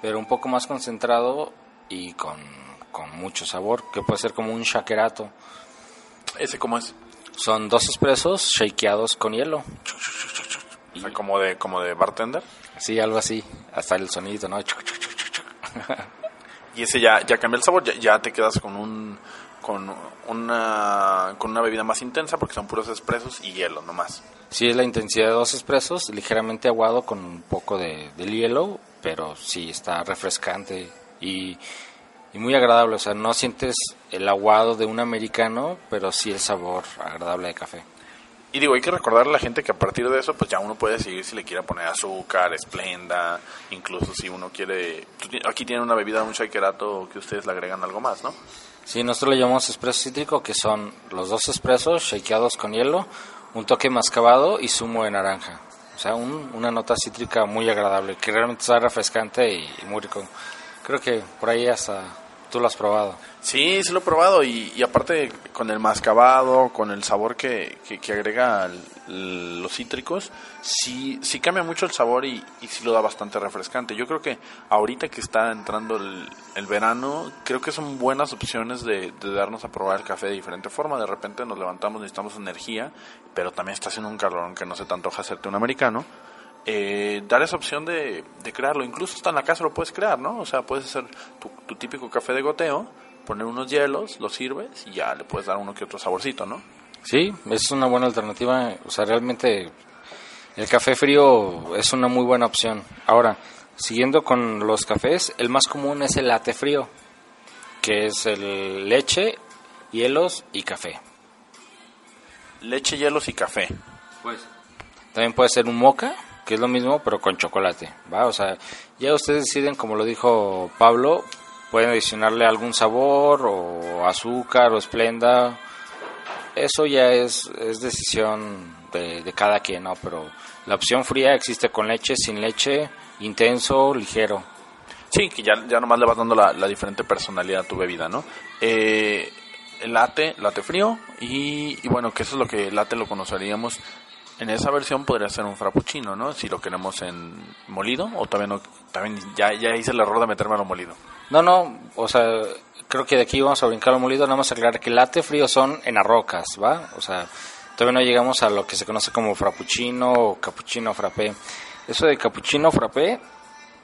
pero un poco más concentrado y con, con mucho sabor, que puede ser como un shakerato.
Ese como es,
Son dos espresos shakeados con hielo.
o sea, como de, como de bartender,
Sí, algo así. Hasta el sonido, ¿no?
y ese ya, ya cambia el sabor, ya, ya te quedas con un con una con una bebida más intensa porque son puros expresos y hielo nomás.
Sí, es la intensidad de dos espresos, ligeramente aguado con un poco de, del hielo, pero sí está refrescante y, y muy agradable. O sea, no sientes el aguado de un americano, pero sí el sabor agradable de café.
Y digo, hay que recordarle a la gente que a partir de eso, pues ya uno puede decidir si le quiere poner azúcar, esplenda, incluso si uno quiere... Aquí tienen una bebida, un shakerato, que ustedes le agregan algo más, ¿no?
Sí, nosotros le llamamos espresso cítrico, que son los dos espresos shakeados con hielo, un toque mascabado y zumo de naranja. O sea, un- una nota cítrica muy agradable, que realmente está refrescante y, muy rico. Creo que por ahí hasta tú lo has probado.
Sí, sí lo he probado y, aparte con el mascabado, con el sabor que, que, que agrega los cítricos, sí, sí cambia mucho el sabor y, y sí lo da bastante refrescante. Yo creo que ahorita que está entrando el, verano, creo que son buenas opciones de, de darnos a probar el café de diferente forma. De repente nos levantamos, necesitamos energía, pero también está haciendo un calorón que no se te antoja hacerte un americano. Eh, dar esa opción de, de crearlo, incluso hasta en la casa lo puedes crear, ¿no? O sea, puedes hacer tu, tu típico café de goteo, poner unos hielos, los sirves y ya le puedes dar uno que otro saborcito, ¿no?
Sí, es una buena alternativa. O sea, realmente el café frío es una muy buena opción. Ahora, siguiendo con los cafés, el más común es el latte frío, que es el leche, hielos y café.
Leche, hielos y café.
Pues también puede ser un moca, que es lo mismo, pero con chocolate, ¿va? O sea, ya ustedes deciden, como lo dijo Pablo, pueden adicionarle algún sabor o azúcar o esplenda. Eso ya es, es decisión de, de cada quien, ¿no? Pero la opción fría existe con leche, sin leche, intenso, ligero.
Sí, que ya, ya nomás le vas dando la, la diferente personalidad a tu bebida, ¿no? Eh, el latte, latte frío y, y bueno, que eso es lo que el latte lo conoceríamos. En esa versión podría ser un frappuccino, ¿no? Si lo queremos en molido o también no, también ya, ya hice el error de meterme a lo molido.
No, no, o sea, creo que de aquí vamos a brincar al molido, nada más aclarar que latte frío son en las rocas, ¿va? O sea, todavía no llegamos a lo que se conoce como frappuccino o cappuccino frappé. Eso de cappuccino frappé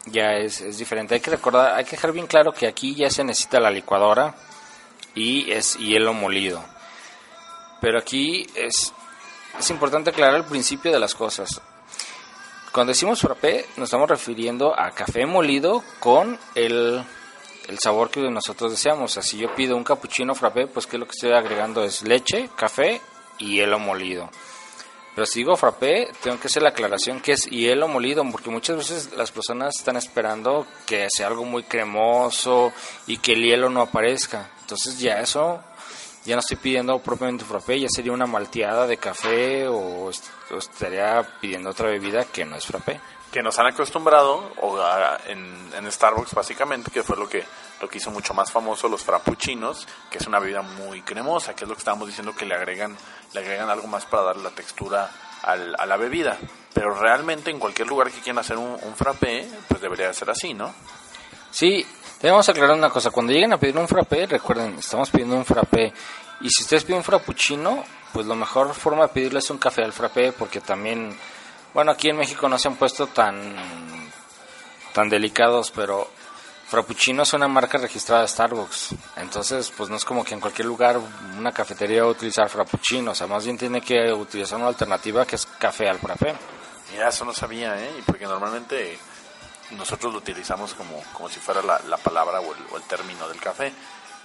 ya es, es diferente. Hay que recordar, hay que dejar bien claro que aquí ya se necesita la licuadora y es hielo molido. Pero aquí es, es importante aclarar el principio de las cosas. Cuando decimos frappé, nos estamos refiriendo a café molido con el, el sabor que nosotros deseamos. O sea, si yo pido un cappuccino frappé, pues que lo que estoy agregando es leche, café y hielo molido. Pero si digo frappé, tengo que hacer la aclaración que es hielo molido, porque muchas veces las personas están esperando que sea algo muy cremoso y que el hielo no aparezca. Entonces ya eso, ya no estoy pidiendo propiamente frappé, ya sería una malteada de café o, estaría pidiendo otra bebida que no es frappé
que nos han acostumbrado o en, en, Starbucks básicamente, que fue lo que, lo que hizo mucho más famoso los frappuccinos, que es una bebida muy cremosa, que es lo que estábamos diciendo que le agregan, le agregan algo más para darle la textura al, a la bebida. Pero realmente en cualquier lugar que quieran hacer un, un frappé, pues debería ser así, ¿no?
Sí, debemos aclarar una cosa, cuando lleguen a pedir un frappé, recuerden, estamos pidiendo un frappé, y si ustedes piden un frappuccino, pues la mejor forma de pedirle es un café al frappé, porque también bueno, aquí en México no se han puesto tan, tan delicados, pero Frappuccino es una marca registrada de Starbucks. Entonces, pues no es como que en cualquier lugar una cafetería va a utilizar Frappuccino. O sea, más bien tiene que utilizar una alternativa que es café al frappé.
Mira, eso no sabía, ¿eh? Porque normalmente nosotros lo utilizamos como, como si fuera la, la palabra o el, término del café.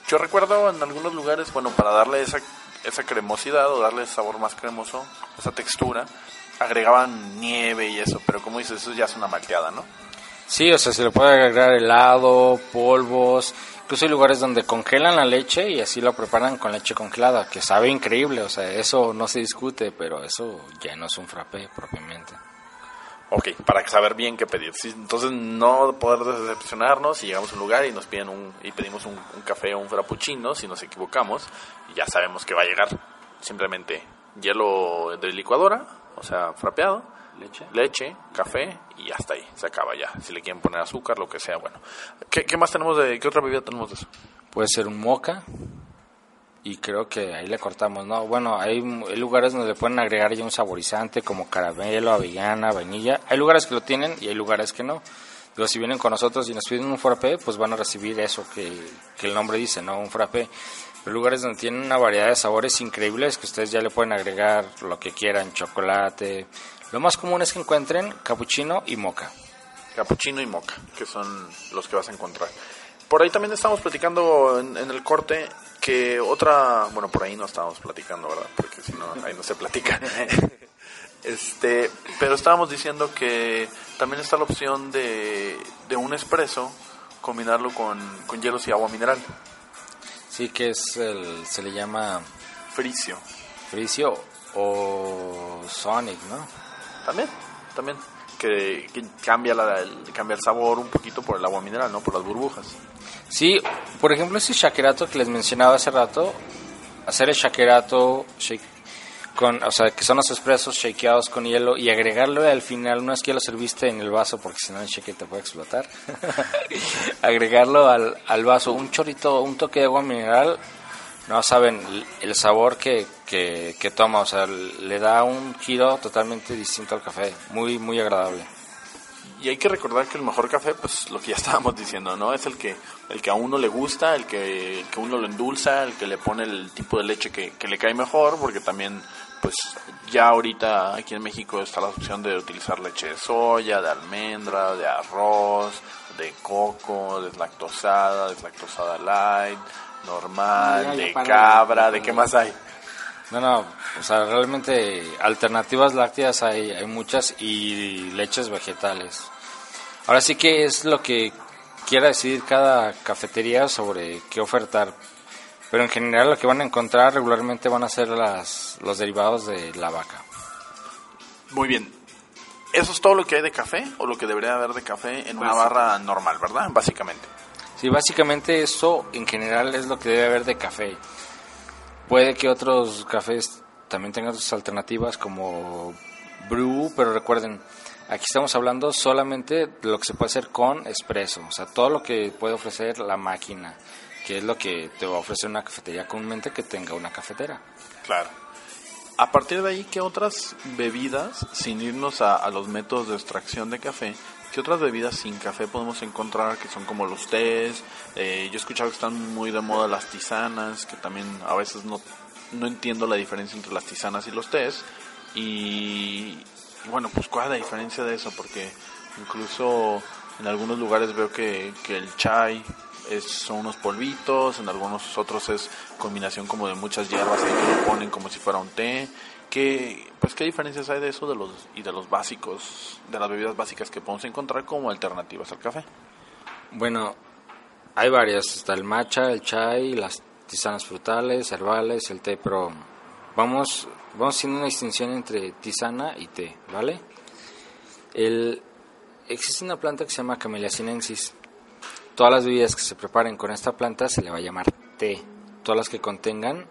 Yo recuerdo en algunos lugares, bueno, para darle esa, esa cremosidad o darle sabor más cremoso, esa textura, agregaban nieve y eso, pero como dices, eso ya es una malteada, ¿no?
Sí, o sea, se le puede agregar helado, polvos, incluso hay lugares donde congelan la leche y así lo preparan con leche congelada, que sabe increíble, o sea, eso no se discute, pero eso ya no es un frappé propiamente.
Ok, para saber bien qué pedir. entonces no poder decepcionarnos si llegamos a un lugar y nos piden un, y pedimos un, un café o un frappuccino, si nos equivocamos, ya sabemos que va a llegar simplemente hielo de licuadora, o sea, frapeado, leche, leche café y hasta ahí, se acaba ya. Si le quieren poner azúcar, lo que sea, bueno. ¿Qué, qué más tenemos de, qué otra bebida tenemos de eso?
Puede ser un moca y creo que ahí le cortamos, ¿no? Bueno, hay, lugares donde le pueden agregar ya un saborizante como caramelo, avellana, vainilla. Hay lugares que lo tienen y hay lugares que no. Pero si vienen con nosotros y nos piden un frappé, pues van a recibir eso que, que el nombre dice, ¿no? Un frappé lugares donde tienen una variedad de sabores increíbles que ustedes ya le pueden agregar lo que quieran, chocolate. Lo más común es que encuentren cappuccino y moca.
Cappuccino y moca, que son los que vas a encontrar. Por ahí también estamos platicando en, el corte que otra, bueno, por ahí no estábamos platicando, ¿verdad? Porque si no, ahí no se platica. *laughs* este, pero estábamos diciendo que también está la opción de, de un espresso, combinarlo con, con hielos y agua mineral.
Sí, que es el, se le llama...
Fricio.
Fricio o Sonic, ¿no?
También, también. Que, cambia, la, el, cambia el sabor un poquito por el agua mineral, ¿no? Por las burbujas.
Sí, por ejemplo, ese shakerato que les mencionaba hace rato, hacer el shakerato, shake, con, o sea, que son los expresos shakeados con hielo y agregarlo al final, no es que lo serviste en el vaso porque si no el shake te puede explotar, *laughs* agregarlo al, al, vaso, un chorrito, un toque de agua mineral, no saben el sabor que, que, que toma, o sea, le da un giro totalmente distinto al café, muy, muy agradable.
Y hay que recordar que el mejor café, pues lo que ya *laughs* estábamos diciendo, ¿no? Es el que, el que a uno le gusta, el que, el que uno lo endulza, el que le pone el tipo de leche que, que le cae mejor, porque también pues ya ahorita aquí en México está la opción de utilizar leche de soya, de almendra, de arroz, de coco, deslactosada, deslactosada light, normal, de cabra, ¿de qué más hay?
No, no, o sea, realmente alternativas lácteas hay, hay muchas y leches vegetales. Ahora sí que es lo que quiera decidir cada cafetería sobre qué ofertar pero en general lo que van a encontrar regularmente van a ser las, los derivados de la vaca.
Muy bien. ¿Eso es todo lo que hay de café o lo que debería haber de café en una pues barra normal, verdad? Básicamente.
Sí, básicamente eso en general es lo que debe haber de café. Puede que otros cafés también tengan sus alternativas como brew, pero recuerden, aquí estamos hablando solamente de lo que se puede hacer con espresso, o sea, todo lo que puede ofrecer la máquina que es lo que te va a ofrecer una cafetería comúnmente que tenga una cafetera.
Claro. a partir de ahí, ¿qué otras bebidas, sin irnos a, a los métodos de extracción de café, ¿Qué otras bebidas sin café podemos encontrar que son como los tés? Eh, yo he escuchado que están muy de moda las tisanas, que también a veces no, no entiendo la diferencia entre las tisanas y los tés. Y, bueno, pues cuál es la diferencia de eso, porque incluso en algunos lugares veo que, que el chai es, son unos polvitos, en algunos otros es combinación como de muchas hierbas que lo ponen como si fuera un té. ¿Qué, pues, ¿Qué diferencias hay de eso de los, y de los básicos, de las bebidas básicas que podemos encontrar como alternativas al café?
Bueno, hay varias. Está el matcha, el chai, las tisanas frutales, herbales, el té, pero vamos, vamos haciendo una distinción entre tisana y té, ¿vale? Existe una planta que se llama Camellia sinensis. Todas las bebidas que se preparen con esta planta se le va a llamar té. Todas las que contengan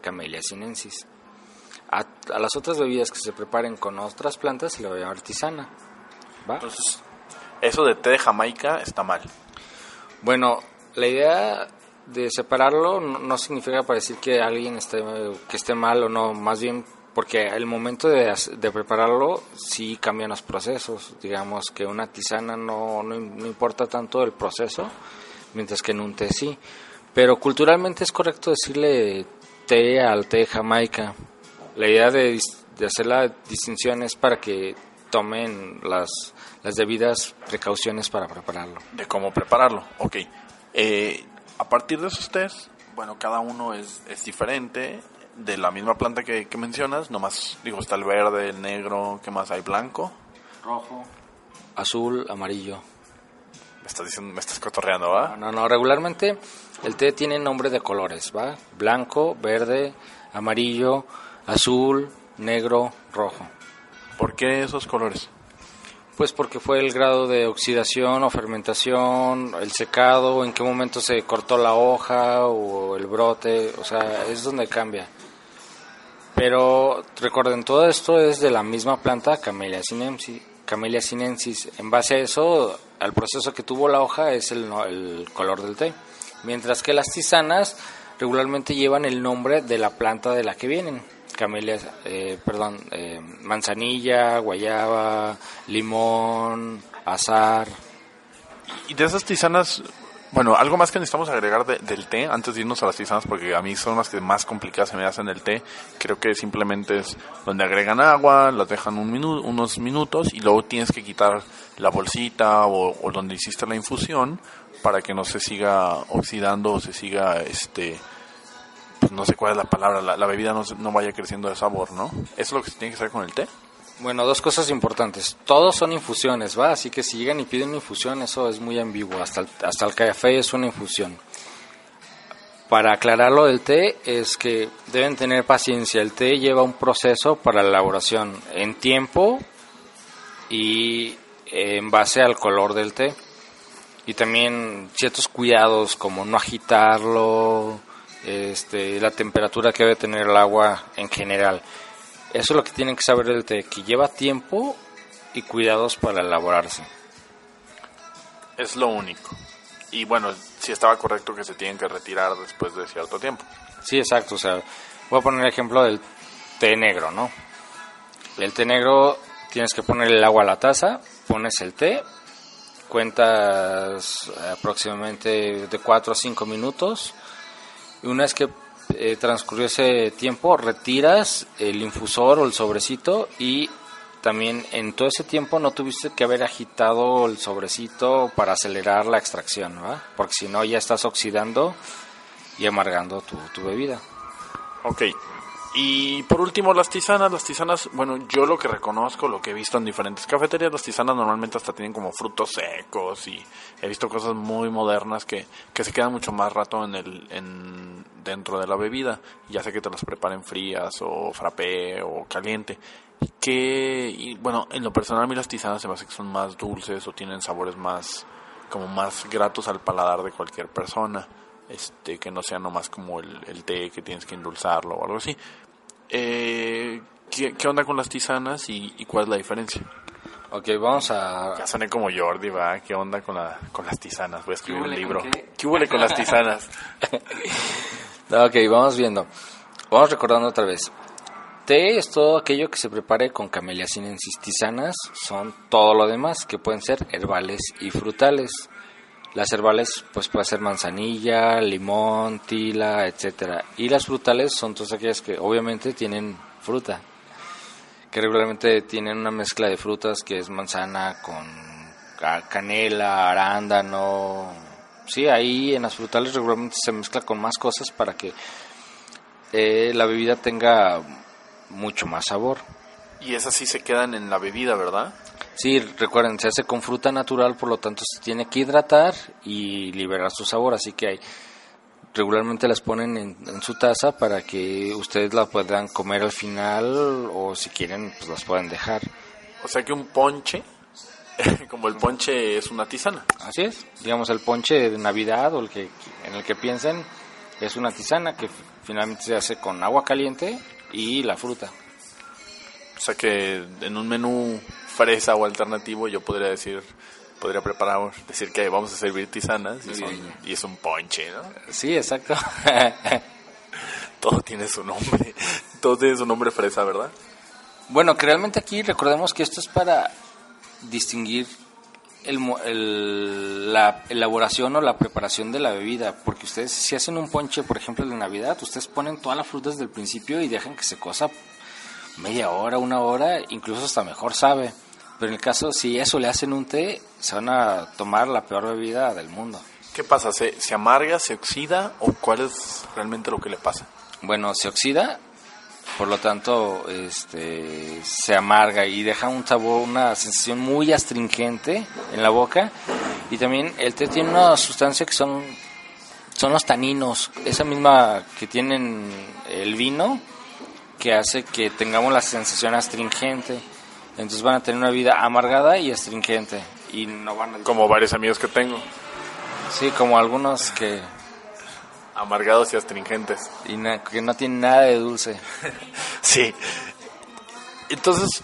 Camellia sinensis. A, las otras bebidas que se preparen con otras plantas se le va a llamar tisana. ¿Va?
Entonces, eso de té de Jamaica está mal.
Bueno, la idea de separarlo no, significa para decir que alguien esté, que esté mal o no, más bien porque el momento de, de, prepararlo sí cambian los procesos. Digamos que una tisana no, no, no, importa tanto el proceso, mientras que en un té sí. Pero culturalmente es correcto decirle té al té jamaica, la idea de, hacer la distinción es para que tomen las, las debidas precauciones para prepararlo.
De cómo prepararlo, ok. Eh, a partir de esos test, bueno, cada uno es, es diferente, de la misma planta que, que, mencionas, nomás, digo, está el verde, el negro, ¿qué más hay? ¿Blanco?
Rojo. Azul, amarillo.
Me estás diciendo, me estás cotorreando, ¿va?
No, no, regularmente el té tiene nombre de colores, ¿va? Blanco, verde, amarillo, azul, negro, rojo.
¿Por qué esos colores?
Pues porque fue el grado de oxidación o fermentación, el secado, en qué momento se cortó la hoja o el brote, o sea, es donde cambia. Pero recuerden, todo esto es de la misma planta Camellia sinensis. Camellia sinensis. En base a eso, al proceso que tuvo la hoja es el, el color del té. Mientras que las tisanas regularmente llevan el nombre de la planta de la que vienen camelia, eh, perdón, eh, manzanilla, guayaba, limón, azar.
Y de esas tisanas, bueno, algo más que necesitamos agregar del té antes de irnos a las tisanas, porque a mí son las que más complicadas se me hacen el té. Creo que simplemente es donde agregan agua, las dejan un minuto, unos minutos y luego tienes que quitar la bolsita o, o donde hiciste la infusión para que no se siga oxidando o se siga este pues, no sé cuál es la palabra, la, bebida no, vaya creciendo de sabor, ¿no? ¿Eso es lo que se tiene que hacer con el té?
Bueno, dos cosas importantes. Todos son infusiones, ¿va? Así que si llegan y piden una infusión, eso es muy ambiguo. Hasta el, hasta el café es una infusión. Para aclarar lo del té, es que deben tener paciencia. El té lleva un proceso para la elaboración en tiempo y en base al color del té. Y también ciertos cuidados como no agitarlo, este, la temperatura que debe tener el agua en general. Eso es lo que tienen que saber del té, que lleva tiempo y cuidados para elaborarse.
Es lo único. Y bueno, si estaba correcto que se tienen que retirar después de cierto tiempo.
Sí, exacto. O sea, voy a poner el ejemplo del té negro, ¿no? El té negro tienes que poner el agua a la taza, pones el té, cuentas aproximadamente de 4 a 5 minutos, una vez que eh, transcurrió ese tiempo, retiras el infusor o el sobrecito y también en todo ese tiempo no tuviste que haber agitado el sobrecito para acelerar la extracción, ¿verdad? Porque si no ya estás oxidando y amargando tu, tu bebida.
Ok, y por último, las tisanas. Las tisanas, bueno, yo lo que reconozco, lo que he visto en diferentes cafeterías, las tisanas normalmente hasta tienen como frutos secos y he visto cosas muy modernas que, que se quedan mucho más rato en el, en, dentro de la bebida. Ya sé que te las preparen frías o frappé o caliente. Que, y bueno, en lo personal a mí las tisanas se me hace que son más dulces o tienen sabores más, como más gratos al paladar de cualquier persona este que no sea nomás como el, el, té que tienes que endulzarlo o algo así. Eh, ¿qué, onda con las tisanas y, cuál es la diferencia?
Ok, vamos a...
Ya soné como Jordi, va. ¿Qué onda con, la, con las tisanas? Voy a escribir un libro. ¿Qué huele con las tisanas? *laughs*
ok, vamos viendo. Vamos recordando otra vez. té es todo aquello que se prepare con camelia sinensis. Tisanas son todo lo demás, que pueden ser herbales y frutales. Las herbales pues puede ser manzanilla, limón, tila, etcétera. Y las frutales son todas aquellas que obviamente tienen fruta, que regularmente tienen una mezcla de frutas que es manzana con canela, arándano. Sí, ahí en las frutales regularmente se mezcla con más cosas para que eh, la bebida tenga mucho más sabor.
Y esas sí se quedan en la bebida, ¿verdad?
Sí, recuerden, se hace con fruta natural, por lo tanto se tiene que hidratar y liberar su sabor, así que hay, regularmente las ponen en, su taza para que ustedes la puedan comer al final o si quieren, pues las pueden dejar.
O sea que un ponche, *laughs* como el ponche es una tisana.
Así es, digamos el ponche de Navidad o el que en el que piensen es una tisana que finalmente se hace con agua caliente y la fruta.
O sea que en un menú fresa o alternativo yo podría decir podría preparar decir que vamos a servir tisanas y, es un ponche no
sí exacto. *laughs*
Todo tiene su nombre *laughs* todo tiene su nombre fresa verdad
bueno que realmente aquí recordemos que esto es para distinguir el, la elaboración o la preparación de la bebida, porque ustedes si hacen un ponche, por ejemplo, de Navidad, ustedes ponen todas las frutas del principio y dejan que se cosa media hora, una hora, incluso hasta mejor sabe. Pero en el caso, si eso le hacen un té, se van a tomar la peor bebida del mundo.
¿Qué pasa? ¿Se, se amarga, se oxida o cuál es realmente lo que le pasa?
Bueno, se oxida, por lo tanto este, se amarga y deja un sabor, una sensación muy astringente en la boca. Y también el té tiene una sustancia que son, son los taninos, esa misma que tienen el vino, que hace que tengamos la sensación astringente. Entonces van a tener una vida amargada y astringente. Y no van
Como varios amigos que tengo.
Sí, como algunos que...
Amargados y astringentes.
Y que no tienen nada de dulce. *laughs*
sí. Entonces,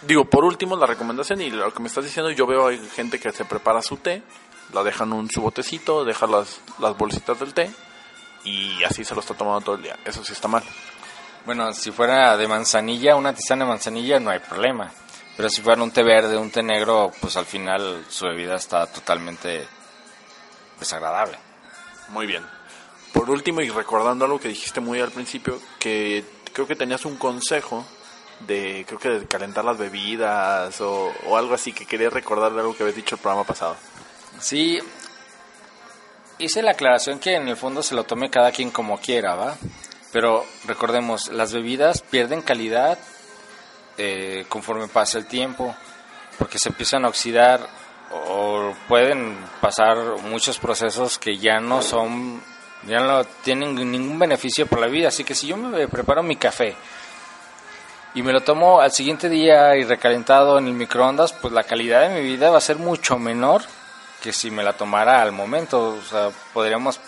digo, por último, la recomendación y lo que me estás diciendo, yo veo hay gente que se prepara su té, la dejan en su botecito, deja las, las bolsitas del té y así se lo está tomando todo el día. Eso sí está mal.
Bueno, si fuera de manzanilla, una tisana de manzanilla, no hay problema. Pero si fuera un té verde, un té negro, pues al final su bebida está totalmente desagradable.
Muy bien. Por último, y recordando algo que dijiste muy al principio, que creo que tenías un consejo de, creo que de calentar las bebidas o, o algo así, que quería recordar de algo que habías dicho el programa pasado.
Sí, hice la aclaración que en el fondo se lo tome cada quien como quiera, ¿va? Pero recordemos, las bebidas pierden calidad eh, conforme pasa el tiempo, porque se empiezan a oxidar o pueden pasar muchos procesos que ya no son, ya no tienen ningún beneficio para la vida. Así que si yo me preparo mi café y me lo tomo al siguiente día y recalentado en el microondas, pues la calidad de mi vida va a ser mucho menor que si me la tomara al momento. O sea, podríamos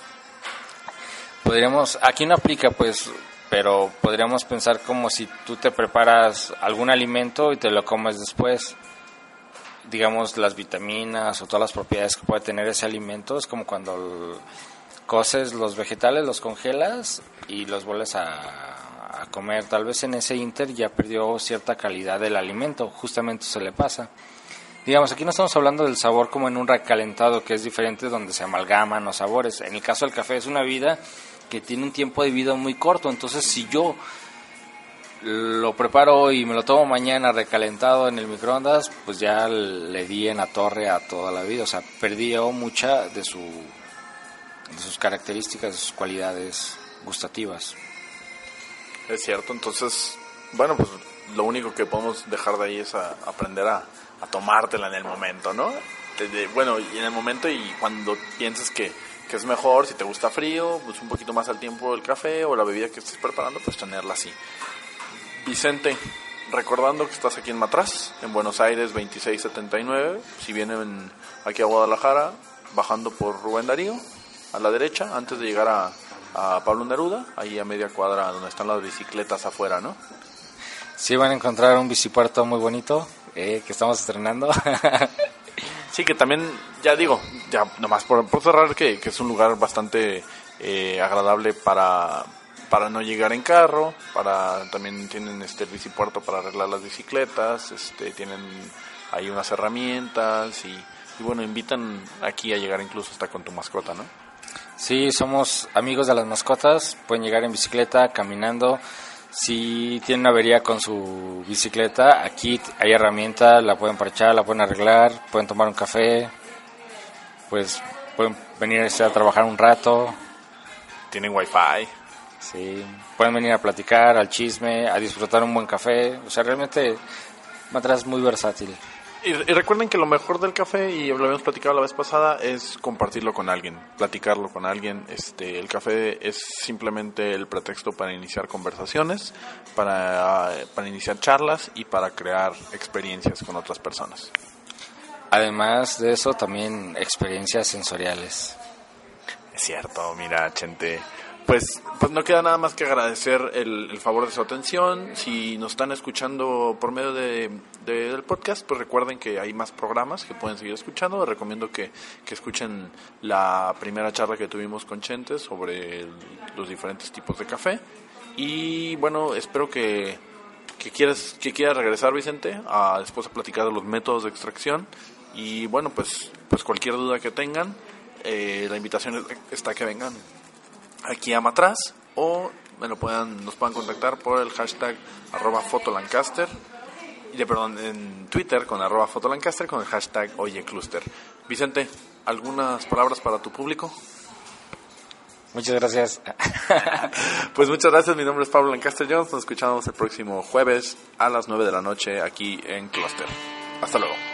podríamos, aquí no aplica pues, pero podríamos pensar como si tú te preparas algún alimento y te lo comes después. Digamos, las vitaminas o todas las propiedades que puede tener ese alimento, es como cuando coces los vegetales, los congelas y los vuelves a, a comer. Tal vez en ese inter ya perdió cierta calidad del alimento, justamente se le pasa. Digamos, aquí no estamos hablando del sabor como en un recalentado, que es diferente, donde se amalgaman los sabores. En el caso del café es una vida que tiene un tiempo de vida muy corto. Entonces, si yo lo preparo y me lo tomo mañana recalentado en el microondas, pues ya le di en la torre a toda la vida. O sea, perdió mucha de, su, de sus características, sus cualidades gustativas.
Es cierto, entonces, bueno, pues lo único que podemos dejar de ahí es aprender a, a, tomártela en el momento, ¿no? bueno, y en el momento y cuando pienses que que es mejor si te gusta frío, pues un poquito más al tiempo el café o la bebida que estés preparando, pues tenerla así. Vicente, recordando que estás aquí en Matraz, en Buenos Aires 2679, si vienen aquí a Guadalajara, bajando por Rubén Darío, a la derecha, antes de llegar a, Pablo Neruda, ahí a media cuadra donde están las bicicletas afuera, ¿no?
Sí, van a encontrar un bicipuerto muy bonito eh, que estamos estrenando. *laughs*
Sí, que también, ya digo, ya nomás por, por cerrar, que, que es un lugar bastante eh, agradable para, para no llegar en carro, para también tienen este bicipuerto para arreglar las bicicletas, este tienen ahí unas herramientas y bueno, invitan aquí a llegar incluso hasta con tu mascota, ¿no?
Sí, somos amigos de las mascotas, pueden llegar en bicicleta, caminando. Si tienen una avería con su bicicleta, aquí hay herramientas, la pueden parchar, la pueden arreglar, pueden tomar un café, pues pueden venir a trabajar un rato.
Tienen wifi.
Sí, pueden venir a platicar, al chisme, a disfrutar un buen café. O sea, realmente es muy versátil.
Y, recuerden que lo mejor del café, y lo habíamos platicado la vez pasada, es compartirlo con alguien, platicarlo con alguien. Este, el café es simplemente el pretexto para iniciar conversaciones, para, para iniciar charlas y para crear experiencias con otras personas.
Además de eso, también experiencias sensoriales.
Es cierto, mira, Chente. Pues, pues no queda nada más que agradecer el, favor de su atención. Si nos están escuchando por medio de, del podcast, pues recuerden que hay más programas que pueden seguir escuchando. Les recomiendo que, que escuchen la primera charla que tuvimos con Chente sobre los diferentes tipos de café. Y bueno, espero que, que quieras que quieras regresar, Vicente, a después a platicar de los métodos de extracción. Y bueno, pues, pues cualquier duda que tengan, eh, la invitación está que vengan aquí a Matraz o me lo puedan, nos puedan contactar por el hashtag arroba fotolancaster y de, perdón, en Twitter con arroba fotolancaster con el hashtag oyecluster. Vicente, ¿algunas palabras para tu público?
Muchas gracias. *laughs*
pues muchas gracias, mi nombre es Pablo Lancaster Jones, nos escuchamos el próximo jueves a las 9 de la noche aquí en Cluster. Hasta luego.